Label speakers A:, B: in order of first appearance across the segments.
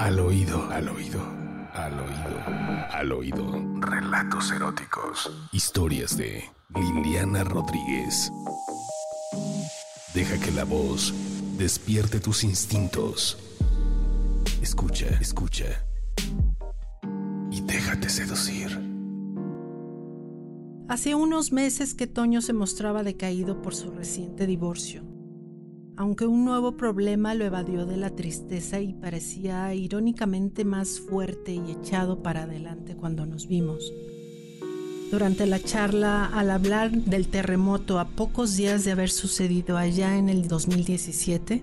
A: Al oído, al oído, al oído, al oído. Relatos eróticos. Historias de Liliana Rodríguez. Deja que la voz despierte tus instintos. Escucha, escucha. Y déjate seducir.
B: Hace unos meses que Toño se mostraba decaído por su reciente divorcio aunque un nuevo problema lo evadió de la tristeza y parecía irónicamente más fuerte y echado para adelante cuando nos vimos. Durante la charla, al hablar del terremoto a pocos días de haber sucedido allá en el 2017,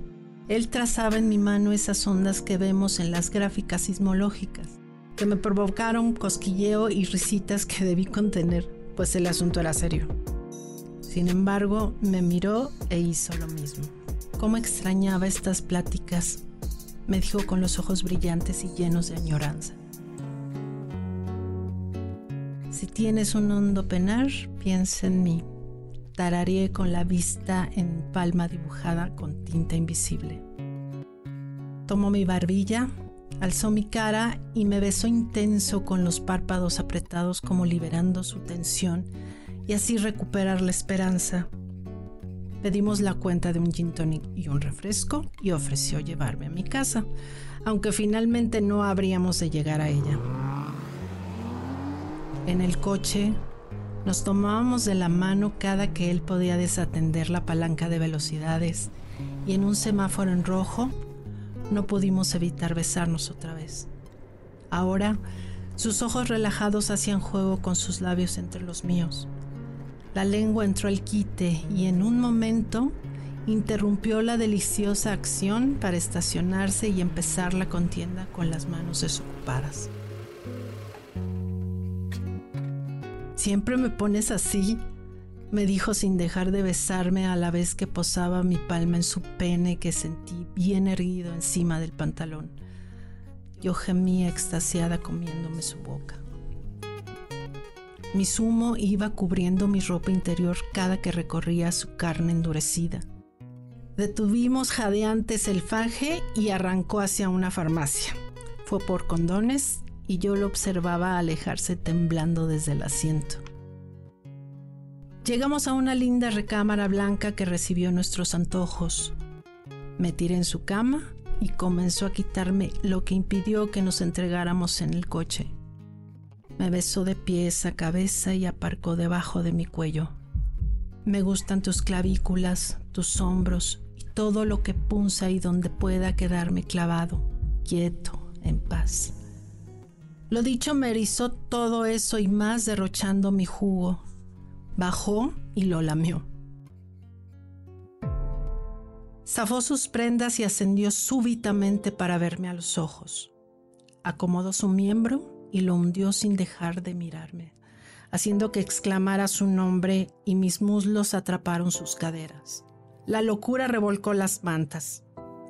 B: él trazaba en mi mano esas ondas que vemos en las gráficas sismológicas, que me provocaron cosquilleo y risitas que debí contener, pues el asunto era serio. Sin embargo, me miró e hizo lo mismo. Cómo extrañaba estas pláticas, me dijo con los ojos brillantes y llenos de añoranza. Si tienes un hondo penar, piensa en mí. Tarareé con la vista en palma dibujada con tinta invisible. Tomó mi barbilla, alzó mi cara y me besó intenso con los párpados apretados como liberando su tensión y así recuperar la esperanza Pedimos la cuenta de un gin tonic y un refresco y ofreció llevarme a mi casa, aunque finalmente no habríamos de llegar a ella. En el coche nos tomábamos de la mano cada que él podía desatender la palanca de velocidades y en un semáforo en rojo no pudimos evitar besarnos otra vez. Ahora sus ojos relajados hacían juego con sus labios entre los míos. La lengua entró al quite y en un momento interrumpió la deliciosa acción para estacionarse y empezar la contienda con las manos desocupadas. Siempre me pones así, me dijo sin dejar de besarme a la vez que posaba mi palma en su pene que sentí bien erguido encima del pantalón. Yo gemía extasiada comiéndome su boca. Mi zumo iba cubriendo mi ropa interior cada que recorría su carne endurecida. Detuvimos jadeantes el faje y arrancó hacia una farmacia. Fue por condones y yo lo observaba alejarse temblando desde el asiento. Llegamos a una linda recámara blanca que recibió nuestros antojos. Me tiré en su cama y comenzó a quitarme lo que impidió que nos entregáramos en el coche. Me besó de pies a cabeza y aparcó debajo de mi cuello. Me gustan tus clavículas, tus hombros y todo lo que punza y donde pueda quedarme clavado, quieto, en paz. Lo dicho me erizó todo eso y más derrochando mi jugo. Bajó y lo lamió. Zafó sus prendas y ascendió súbitamente para verme a los ojos. Acomodó su miembro y lo hundió sin dejar de mirarme, haciendo que exclamara su nombre y mis muslos atraparon sus caderas. La locura revolcó las mantas.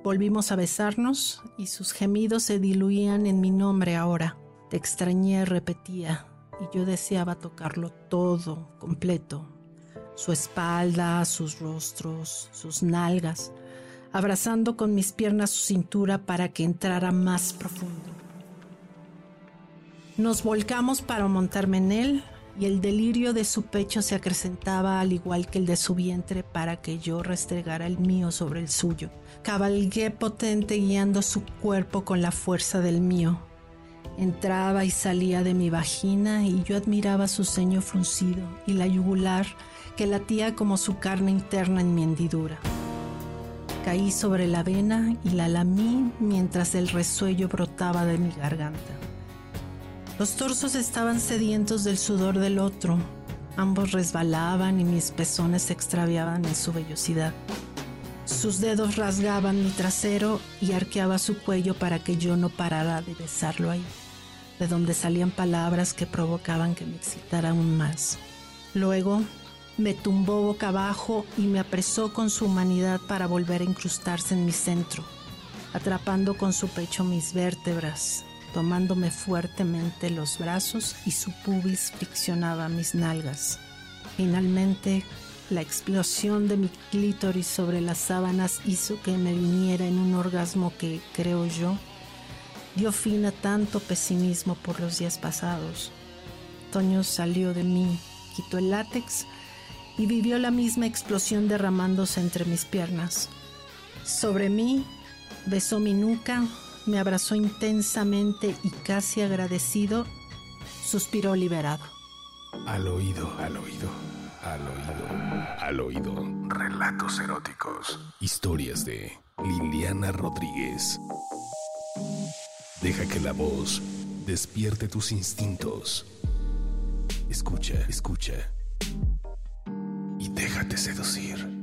B: Volvimos a besarnos y sus gemidos se diluían en mi nombre ahora. Te extrañé, repetía, y yo deseaba tocarlo todo, completo. Su espalda, sus rostros, sus nalgas, abrazando con mis piernas su cintura para que entrara más profundo. Nos volcamos para montarme en él y el delirio de su pecho se acrecentaba al igual que el de su vientre para que yo restregara el mío sobre el suyo. Cabalgué potente guiando su cuerpo con la fuerza del mío. Entraba y salía de mi vagina y yo admiraba su ceño fruncido y la yugular que latía como su carne interna en mi hendidura. Caí sobre la vena y la lamí mientras el resuello brotaba de mi garganta. Los torsos estaban sedientos del sudor del otro. Ambos resbalaban y mis pezones se extraviaban en su vellosidad. Sus dedos rasgaban mi trasero y arqueaba su cuello para que yo no parara de besarlo ahí, de donde salían palabras que provocaban que me excitara aún más. Luego me tumbó boca abajo y me apresó con su humanidad para volver a incrustarse en mi centro, atrapando con su pecho mis vértebras, tomándome fuertemente los brazos y su pubis friccionaba mis nalgas. Finalmente, la explosión de mi clítoris sobre las sábanas hizo que me viniera en un orgasmo que, creo yo, dio fin a tanto pesimismo por los días pasados. Toño salió de mí, quitó el látex y vivió la misma explosión derramándose entre mis piernas. Sobre mí, besó mi nuca, me abrazó intensamente y casi agradecido, suspiró liberado.
A: Al oído, al oído, al oído, al oído. Relatos eróticos. Historias de Liliana Rodríguez. Deja que la voz despierte tus instintos. Escucha, escucha. Y déjate seducir.